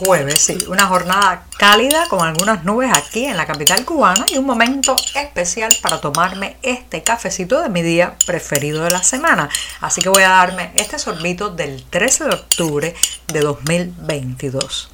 jueves, sí, una jornada cálida con algunas nubes aquí en la capital cubana y un momento especial para tomarme este cafecito de mi día preferido de la semana. Así que voy a darme este sorbito del 13 de octubre de 2022.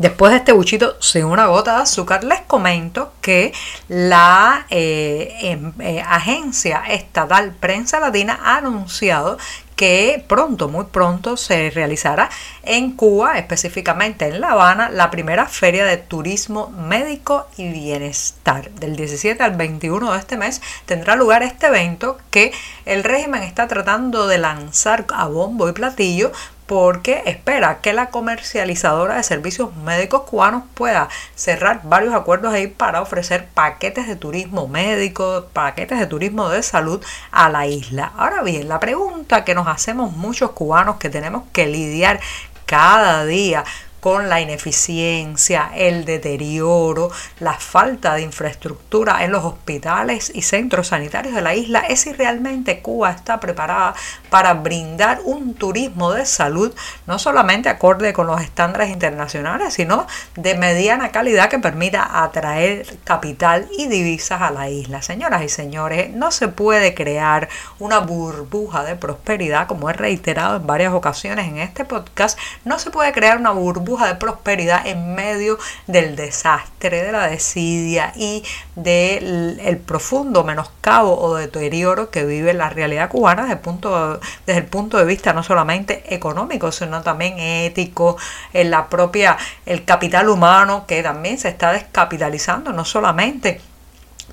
Después de este buchito sin una gota de azúcar, les comento que la eh, em, eh, Agencia Estatal Prensa Latina ha anunciado que pronto, muy pronto, se realizará en Cuba, específicamente en La Habana, la primera feria de turismo médico y bienestar. Del 17 al 21 de este mes tendrá lugar este evento que el régimen está tratando de lanzar a bombo y platillo porque espera que la comercializadora de servicios médicos cubanos pueda cerrar varios acuerdos ahí para ofrecer paquetes de turismo médico, paquetes de turismo de salud a la isla. Ahora bien, la pregunta que nos hacemos muchos cubanos que tenemos que lidiar cada día con la ineficiencia, el deterioro, la falta de infraestructura en los hospitales y centros sanitarios de la isla es si realmente Cuba está preparada para brindar un turismo de salud no solamente acorde con los estándares internacionales, sino de mediana calidad que permita atraer capital y divisas a la isla. Señoras y señores, no se puede crear una burbuja de prosperidad, como he reiterado en varias ocasiones en este podcast, no se puede crear una burbuja de prosperidad en medio del desastre, de la desidia y del profundo menoscabo o deterioro que vive la realidad cubana desde el, punto, desde el punto de vista no solamente económico, sino también ético, en la propia, el capital humano que también se está descapitalizando, no solamente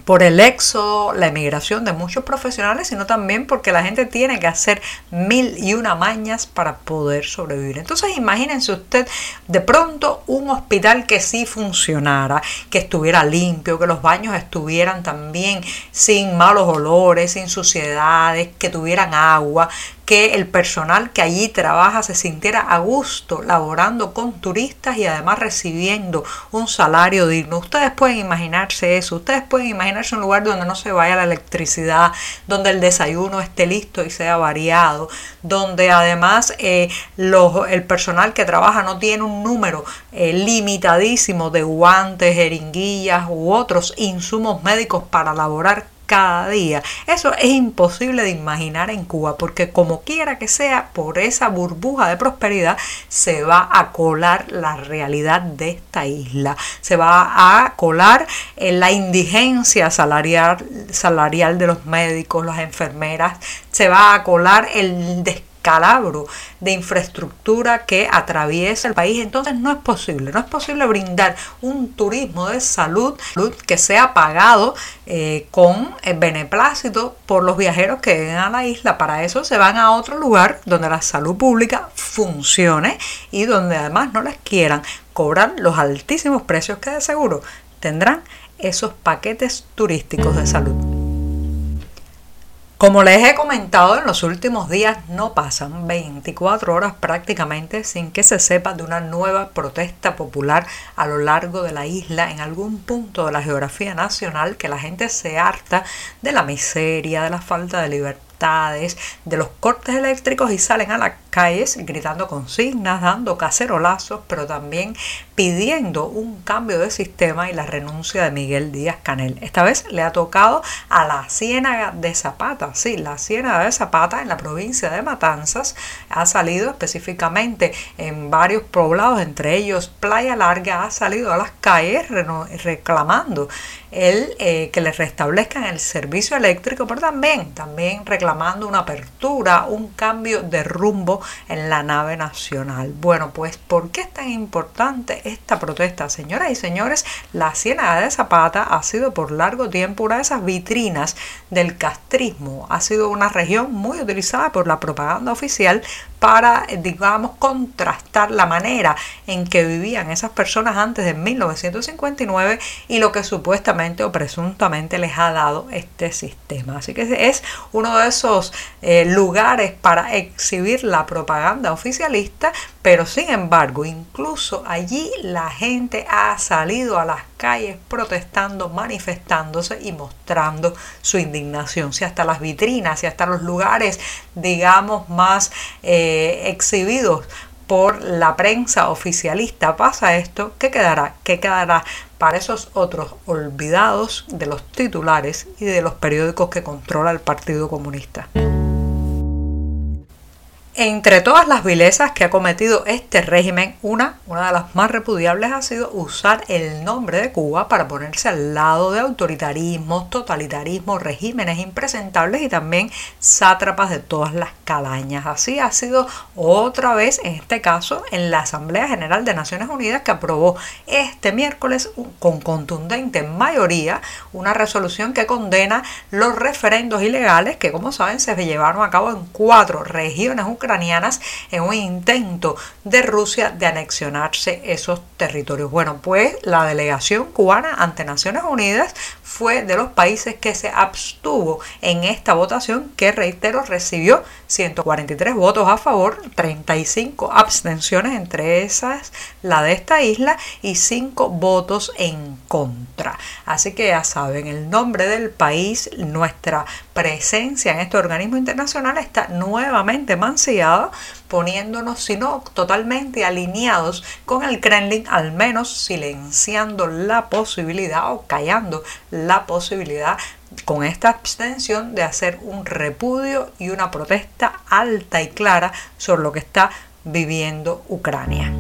por el éxodo, la emigración de muchos profesionales, sino también porque la gente tiene que hacer mil y una mañas para poder sobrevivir. Entonces imagínense usted de pronto un hospital que sí funcionara, que estuviera limpio, que los baños estuvieran también sin malos olores, sin suciedades, que tuvieran agua, que el personal que allí trabaja se sintiera a gusto laborando con turistas y además recibiendo un salario digno. Ustedes pueden imaginarse eso, ustedes pueden imaginarse un lugar donde no se vaya la electricidad, donde el desayuno esté listo y sea variado, donde además eh, el personal que trabaja no tiene un número eh, limitadísimo de guantes, jeringuillas u otros insumos médicos para laborar cada día. Eso es imposible de imaginar en Cuba porque como quiera que sea, por esa burbuja de prosperidad se va a colar la realidad de esta isla. Se va a colar en la indigencia salarial, salarial de los médicos, las enfermeras. Se va a colar el calabro de infraestructura que atraviesa el país. Entonces no es posible, no es posible brindar un turismo de salud, que sea pagado eh, con el beneplácito por los viajeros que vengan a la isla. Para eso se van a otro lugar donde la salud pública funcione y donde además no les quieran cobrar los altísimos precios que de seguro tendrán esos paquetes turísticos de salud. Como les he comentado en los últimos días, no pasan 24 horas prácticamente sin que se sepa de una nueva protesta popular a lo largo de la isla en algún punto de la geografía nacional que la gente se harta de la miseria, de la falta de libertad de los cortes eléctricos y salen a las calles gritando consignas, dando cacerolazos, pero también pidiendo un cambio de sistema y la renuncia de Miguel Díaz Canel. Esta vez le ha tocado a la Ciénaga de Zapata. Sí, la Ciénaga de Zapata en la provincia de Matanzas ha salido específicamente en varios poblados, entre ellos Playa Larga, ha salido a las calles reclamando el eh, que le restablezcan el servicio eléctrico, pero también, también reclamando una apertura, un cambio de rumbo en la nave nacional. Bueno, pues ¿por qué es tan importante esta protesta? Señoras y señores, la Ciénaga de Zapata ha sido por largo tiempo una de esas vitrinas del castrismo. Ha sido una región muy utilizada por la propaganda oficial para, digamos, contrastar la manera en que vivían esas personas antes de 1959 y lo que supuestamente o presuntamente les ha dado este sistema. Así que es uno de esos eh, lugares para exhibir la propaganda oficialista, pero sin embargo, incluso allí la gente ha salido a las calles protestando, manifestándose y mostrando su indignación. Si hasta las vitrinas, si hasta los lugares, digamos, más eh, exhibidos por la prensa oficialista pasa esto, ¿qué quedará? ¿Qué quedará para esos otros olvidados de los titulares y de los periódicos que controla el Partido Comunista? Entre todas las vilezas que ha cometido este régimen, una, una de las más repudiables ha sido usar el nombre de Cuba para ponerse al lado de autoritarismos, totalitarismos, regímenes impresentables y también sátrapas de todas las calañas. Así ha sido otra vez, en este caso, en la Asamblea General de Naciones Unidas que aprobó este miércoles con contundente mayoría una resolución que condena los referendos ilegales que, como saben, se llevaron a cabo en cuatro regiones ucranianas en un intento de Rusia de anexionarse esos territorios. Bueno, pues la delegación cubana ante Naciones Unidas fue de los países que se abstuvo en esta votación que, reitero, recibió 143 votos a favor, 35 abstenciones, entre esas la de esta isla, y 5 votos en contra. Así que ya saben, el nombre del país, nuestra presencia en este organismo internacional está nuevamente mancillada, poniéndonos, si no totalmente alineados con el Kremlin, al menos silenciando la posibilidad o callando la posibilidad con esta abstención de hacer un repudio y una protesta alta y clara sobre lo que está viviendo Ucrania.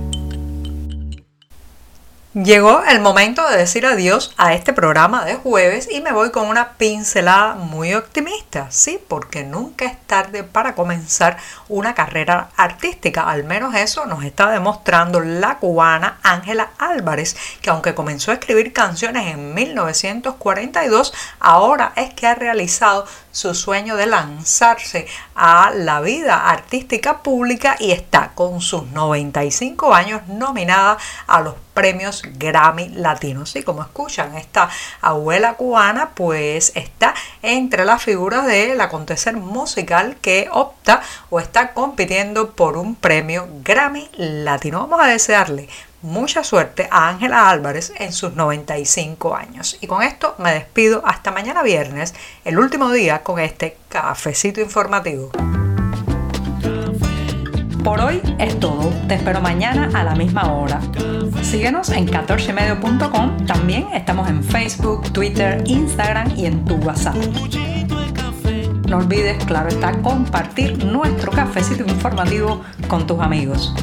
Llegó el momento de decir adiós a este programa de jueves y me voy con una pincelada muy optimista, sí, porque nunca es tarde para comenzar una carrera artística, al menos eso nos está demostrando la cubana Ángela Álvarez, que aunque comenzó a escribir canciones en 1942, ahora es que ha realizado su sueño de lanzarse a la vida artística pública y está con sus 95 años nominada a los premios Grammy Latinos. Y como escuchan, esta abuela cubana pues está entre las figuras del acontecer musical que opta o está compitiendo por un premio Grammy Latino. Vamos a desearle mucha suerte a Ángela Álvarez en sus 95 años. Y con esto me despido hasta mañana viernes, el último día con este cafecito informativo. Por hoy es todo. Te espero mañana a la misma hora. Síguenos en 14medio.com. También estamos en Facebook, Twitter, Instagram y en tu WhatsApp. No olvides, claro está, compartir nuestro cafecito informativo con tus amigos.